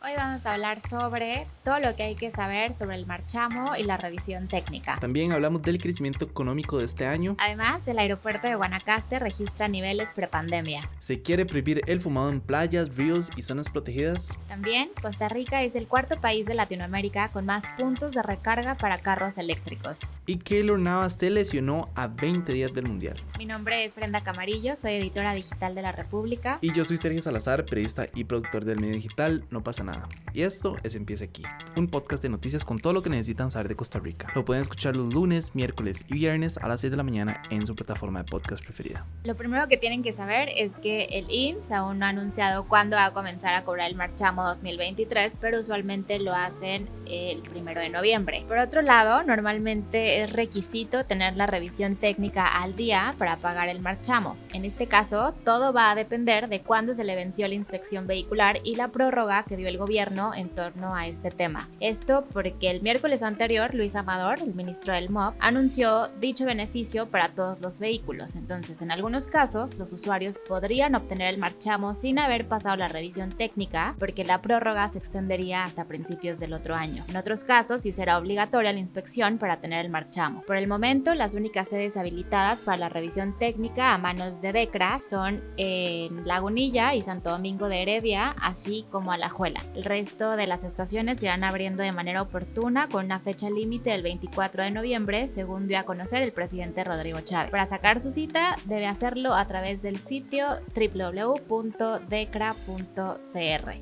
Hoy vamos a hablar sobre todo lo que hay que saber sobre el marchamo y la revisión técnica. También hablamos del crecimiento económico de este año. Además, el aeropuerto de Guanacaste registra niveles prepandemia. Se quiere prohibir el fumado en playas, ríos y zonas protegidas. También, Costa Rica es el cuarto país de Latinoamérica con más puntos de recarga para carros eléctricos. Y Keylor Navas se lesionó a 20 días del Mundial. Mi nombre es Brenda Camarillo, soy editora digital de La República. Y yo soy Sergio Salazar, periodista y productor del medio digital No pasa nada. Y esto es Empieza aquí, un podcast de noticias con todo lo que necesitan saber de Costa Rica. Lo pueden escuchar los lunes, miércoles y viernes a las 6 de la mañana en su plataforma de podcast preferida. Lo primero que tienen que saber es que el INS aún no ha anunciado cuándo va a comenzar a cobrar el marchamo 2023, pero usualmente lo hacen el primero de noviembre. Por otro lado, normalmente es requisito tener la revisión técnica al día para pagar el marchamo. En este caso, todo va a depender de cuándo se le venció la inspección vehicular y la prórroga que dio el gobierno en torno a este tema. Esto porque el miércoles anterior, Luis Amador, el ministro del MOB, anunció dicho beneficio para todos los vehículos. Entonces, en algunos casos, los usuarios podrían obtener el marchamo sin haber pasado la revisión técnica, porque la prórroga se extendería hasta principios del otro año. En otros casos, sí será obligatoria la inspección para tener el marchamo. Por el momento, las únicas sedes habilitadas para la revisión técnica a manos de DECRA son en Lagunilla y Santo Domingo de Heredia, así como Alajuela. El resto de las estaciones irán abriendo de manera oportuna con una fecha límite del 24 de noviembre, según dio a conocer el presidente Rodrigo Chávez. Para sacar su cita, debe hacerlo a través del sitio www.decra.cr.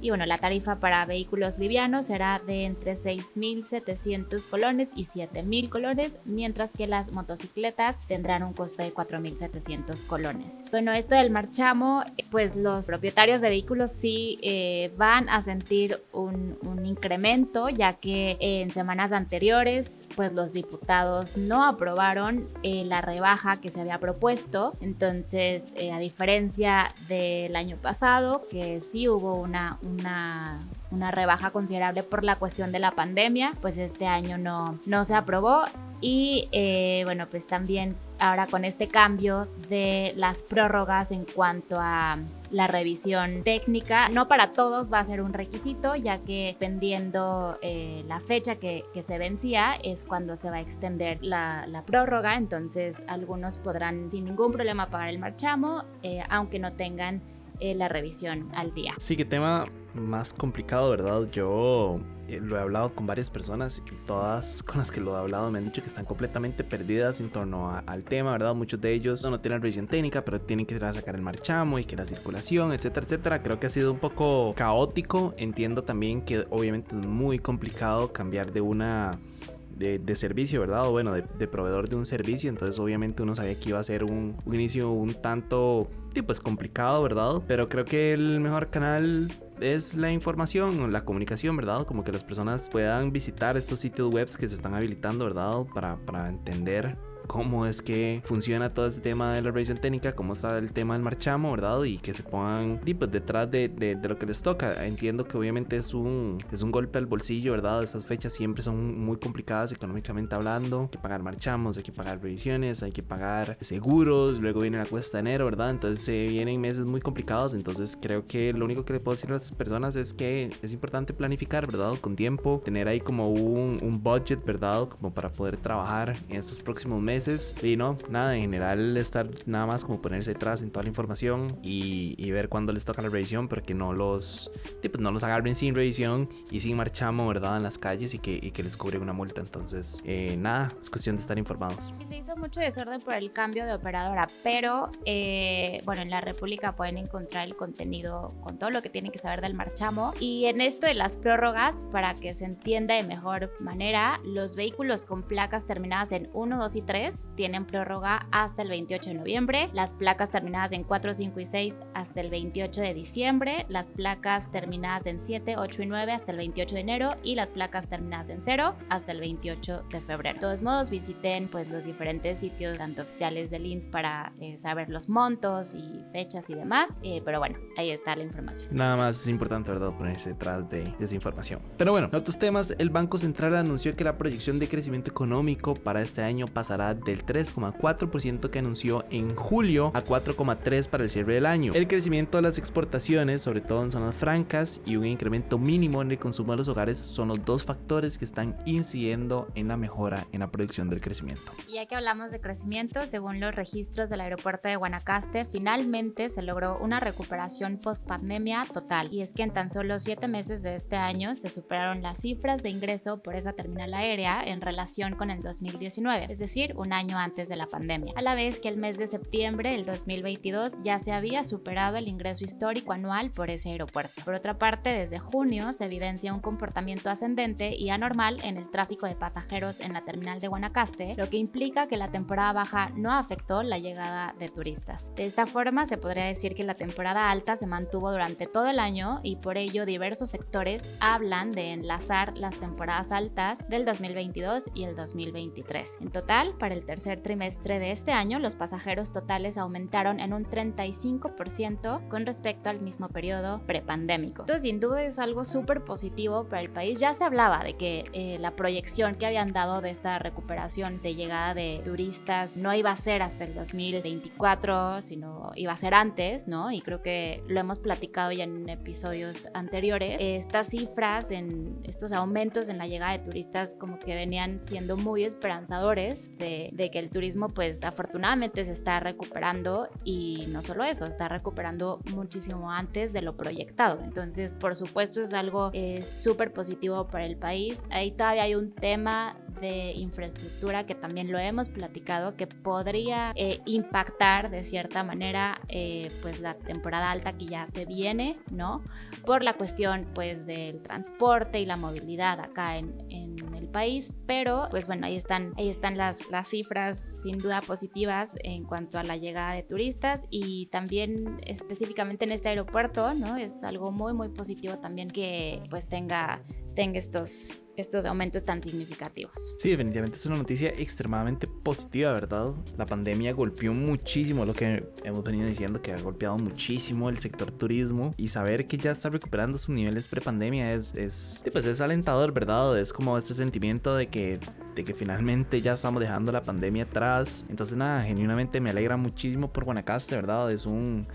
Y bueno, la tarifa para vehículos livianos será de entre 6.700 colones y 7.000 colones, mientras que las motocicletas tendrán un costo de 4.700 colones. Bueno, esto del marchamo, pues los propietarios de vehículos sí eh, van a sentir un, un incremento, ya que en semanas anteriores pues los diputados no aprobaron eh, la rebaja que se había propuesto. Entonces, eh, a diferencia del año pasado, que sí hubo una, una, una, rebaja considerable por la cuestión de la pandemia, pues este año no, no se aprobó. Y eh, bueno, pues también ahora con este cambio de las prórrogas en cuanto a la revisión técnica. No para todos va a ser un requisito, ya que dependiendo eh, la fecha que, que, se vencía es cuando se va a extender la, la prórroga. Entonces algunos podrán sin ningún problema pagar el marchamo, eh, aunque no tengan eh, la revisión al día. Sí, qué tema más complicado, ¿verdad? Yo eh, lo he hablado con varias personas y todas con las que lo he hablado me han dicho que están completamente perdidas en torno a, al tema, ¿verdad? Muchos de ellos no, tienen revisión técnica, pero tienen que ir a sacar el marchamo y que la circulación, etcétera, etcétera. Creo que ha sido un poco caótico. Entiendo también que obviamente es muy complicado cambiar de una de, de, servicio, ¿verdad? O bueno, de, de, proveedor de un servicio. Entonces, obviamente, uno sabía que iba a ser un, un inicio un tanto, pues complicado, ¿verdad? Pero creo que el mejor canal es la información, la comunicación, ¿verdad? Como que las personas puedan visitar estos sitios web que se están habilitando, ¿verdad? Para, para entender cómo es que funciona todo este tema de la revisión técnica, cómo está el tema del marchamo, ¿verdad? Y que se pongan pues, detrás de, de, de, lo que les toca. Entiendo que obviamente es un, es un golpe al bolsillo, ¿verdad? Estas fechas siempre son muy complicadas económicamente hablando. Hay que pagar marchamos, hay que pagar revisiones, hay que pagar seguros, luego viene la cuesta de enero, ¿verdad? Entonces se vienen meses muy complicados, entonces creo que lo único que le puedo decir a las personas es que es importante planificar, ¿verdad? Con tiempo, tener ahí como un, un budget, ¿verdad? Como para poder trabajar en estos próximos meses meses. Y no, nada, en general estar nada más como ponerse detrás en toda la información y, y ver cuándo les toca la revisión, pero que no los, pues no los agarren sin revisión y sin marchamo, ¿verdad? En las calles y que, y que les cubren una multa. Entonces, eh, nada, es cuestión de estar informados. Se hizo mucho desorden por el cambio de operadora, pero eh, bueno, en la República pueden encontrar el contenido con todo lo que tienen que saber del marchamo. Y en esto de las prórrogas, para que se entienda de mejor manera, los vehículos con placas terminadas en 1, 2 y 3 tienen prórroga hasta el 28 de noviembre, las placas terminadas en 4, 5 y 6 hasta el 28 de diciembre, las placas terminadas en 7, 8 y 9 hasta el 28 de enero y las placas terminadas en 0 hasta el 28 de febrero. De todos modos, visiten pues los diferentes sitios tanto oficiales del INS para eh, saber los montos y fechas y demás, eh, pero bueno, ahí está la información. Nada más es importante, ¿verdad?, ponerse detrás de esa información. Pero bueno, en otros temas, el Banco Central anunció que la proyección de crecimiento económico para este año pasará del 3,4% que anunció en julio a 4,3% para el cierre del año. El crecimiento de las exportaciones, sobre todo en zonas francas, y un incremento mínimo en el consumo de los hogares son los dos factores que están incidiendo en la mejora en la producción del crecimiento. Y ya que hablamos de crecimiento, según los registros del aeropuerto de Guanacaste, finalmente se logró una recuperación post pandemia total. Y es que en tan solo siete meses de este año se superaron las cifras de ingreso por esa terminal aérea en relación con el 2019, es decir, un año antes de la pandemia. A la vez que el mes de septiembre del 2022 ya se había superado el ingreso histórico anual por ese aeropuerto. Por otra parte, desde junio se evidencia un comportamiento ascendente y anormal en el tráfico de pasajeros en la terminal de Guanacaste, lo que implica que la temporada baja no afectó la llegada de turistas. De esta forma, se podría decir que la temporada alta se mantuvo durante todo el año y por ello diversos sectores hablan de enlazar las temporadas altas del 2022 y el 2023. En total, para el tercer trimestre de este año, los pasajeros totales aumentaron en un 35% con respecto al mismo periodo prepandémico. Entonces, sin duda es algo súper positivo para el país. Ya se hablaba de que eh, la proyección que habían dado de esta recuperación de llegada de turistas no iba a ser hasta el 2024, sino iba a ser antes, ¿no? Y creo que lo hemos platicado ya en episodios anteriores. Estas cifras, en estos aumentos en la llegada de turistas, como que venían siendo muy esperanzadores de, de que el turismo, pues afortunadamente se está recuperando y no solo eso, está recuperando muchísimo antes de lo proyectado. Entonces, por supuesto, es algo eh, súper positivo para el país. Ahí todavía hay un tema de infraestructura que también lo hemos platicado que podría eh, impactar de cierta manera eh, pues la temporada alta que ya se viene, ¿no? Por la cuestión pues del transporte y la movilidad acá en, en país, pero pues bueno, ahí están, ahí están las, las cifras sin duda positivas en cuanto a la llegada de turistas y también específicamente en este aeropuerto, ¿no? Es algo muy muy positivo también que pues tenga, tenga estos estos aumentos tan significativos. Sí, definitivamente es una noticia extremadamente positiva, ¿verdad? La pandemia golpeó muchísimo lo que hemos venido diciendo, que ha golpeado muchísimo el sector turismo y saber que ya está recuperando sus niveles prepandemia es, es, pues es alentador, ¿verdad? Es como ese sentimiento de que, de que finalmente ya estamos dejando la pandemia atrás. Entonces, nada, genuinamente me alegra muchísimo por Guanacaste, ¿verdad? Es un,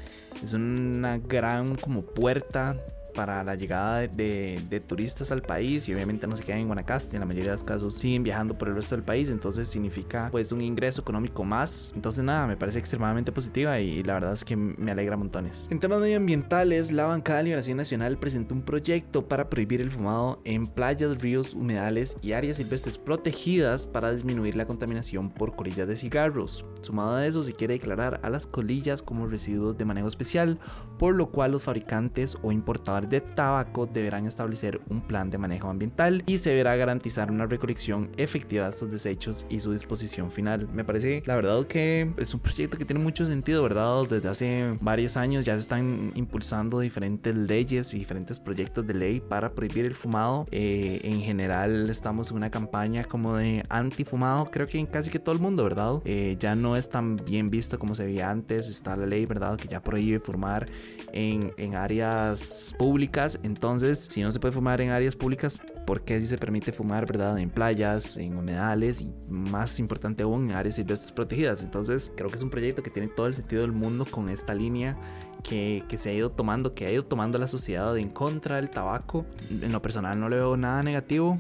es una gran como puerta para la llegada de, de, turistas al país y obviamente no se quedan en Guanacaste, en la mayoría de los casos siguen viajando por el resto del país, entonces significa pues un ingreso económico más. Entonces nada, me parece extremadamente positiva y, la verdad es que me alegra montones. En temas medioambientales, la bancada de Liberación Nacional presentó un proyecto para prohibir el fumado en playas, ríos, humedales y áreas silvestres protegidas para disminuir la contaminación por colillas de cigarros. Sumado a eso, se quiere declarar a las colillas como residuos de manejo especial, por lo cual los fabricantes o importadores de tabaco deberán establecer un plan de manejo ambiental y se deberá garantizar una recolección efectiva de estos desechos y su disposición final. Me parece, la verdad, que es un proyecto que tiene mucho sentido, ¿verdad? Desde hace varios años ya se están impulsando diferentes leyes y diferentes proyectos de ley para prohibir el fumado. Eh, en general, estamos en una campaña como de antifumado, creo que en casi que todo el mundo, ¿verdad? Eh, ya no es tan bien visto como se veía antes. Está la ley, ¿verdad? Que ya prohíbe fumar en, en áreas públicas públicas, entonces si no se puede fumar en áreas públicas, ¿por qué si se permite fumar, verdad? En playas, en humedales y más importante aún en áreas silvestres protegidas. Entonces creo que es un proyecto que tiene todo el sentido del mundo con esta línea que, que, se ha ido tomando, que ha ido tomando la sociedad en contra del tabaco. En lo personal no le veo nada negativo.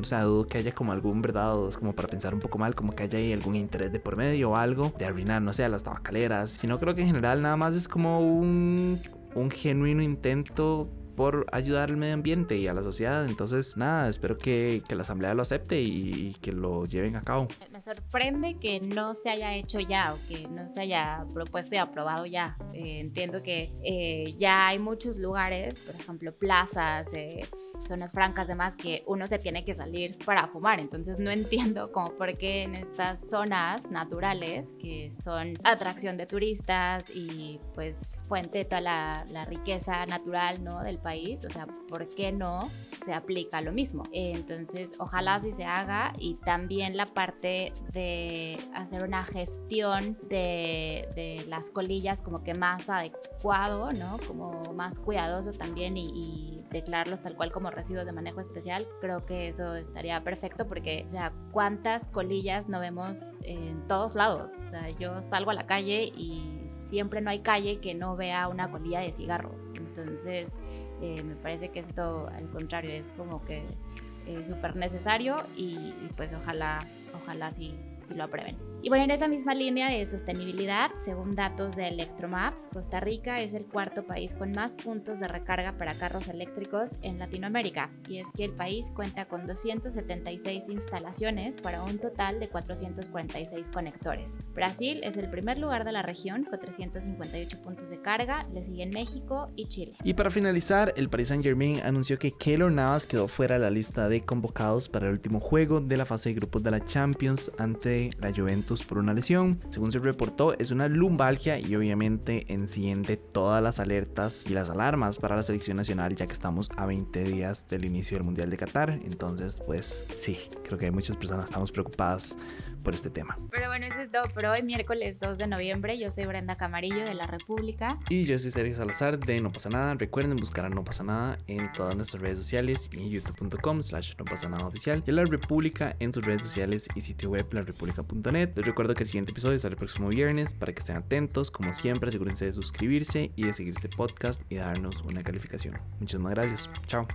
O sea, dudo que haya como algún, ¿verdad? Es como para pensar un poco mal, como que haya ahí algún interés de por medio o algo de arruinar, no sé, a las tabacaleras. Sino creo que en general nada más es como un, un genuino intento por ayudar al medio ambiente y a la sociedad. Entonces, nada, espero que, que la Asamblea lo acepte y, que lo lleven a cabo. Me sorprende que no se haya hecho ya o que no se haya propuesto y aprobado ya. Eh, entiendo que eh, ya hay muchos lugares, por ejemplo, plazas, eh, zonas francas, demás, que uno se tiene que salir para fumar. Entonces, no entiendo como por qué en estas zonas naturales, que son atracción de turistas y pues fuente de toda la, riqueza natural, ¿no? Del país, o sea, ¿por qué no se aplica lo mismo? Entonces, ojalá sí se haga y también la parte de hacer una gestión de, de las colillas como que más adecuado, ¿no? Como más cuidadoso también y declararlos tal cual como residuos de manejo especial, creo que eso estaría perfecto porque, o sea, ¿cuántas colillas no vemos en todos lados? O sea, yo salgo a la calle y siempre no hay calle que no vea una colilla de cigarro. Entonces, eh, me parece que esto, al contrario, es como que eh, súper necesario y, pues ojalá, ojalá sí, sí lo aprueben. Y bueno, en esa misma línea de sostenibilidad, según datos de Electromaps, Costa Rica es el cuarto país con más puntos de recarga para carros eléctricos en Latinoamérica. Y es que el país cuenta con 276 instalaciones para un total de 446 conectores. Brasil es el primer lugar de la región con 358 puntos de carga, le siguen México y Chile. Y para finalizar, el Paris Saint Germain anunció que Keylor Navas quedó fuera de la lista de convocados para el último juego de la fase de grupos de la Champions ante la Juventus por una lesión. Según se reportó, es una lumbalgia y obviamente enciende todas las alertas y las alarmas para la selección nacional ya que estamos a 20 días del inicio del Mundial de Qatar. Entonces, pues sí, creo que hay muchas personas estamos preocupadas por este tema. Pero bueno, eso es todo por hoy, miércoles 2 de noviembre. Yo soy Brenda Camarillo de La República. Y yo soy Sergio Salazar de No Pasa Nada. Recuerden buscar a No Pasa Nada en todas nuestras redes sociales y youtube.com slash no pasa nada oficial. Y La República en sus redes sociales y sitio web larepublica.net. Les recuerdo que el siguiente episodio sale el próximo viernes para que estén atentos. Como siempre, asegúrense de suscribirse y de seguir este podcast y darnos una calificación. Muchísimas gracias. Chao.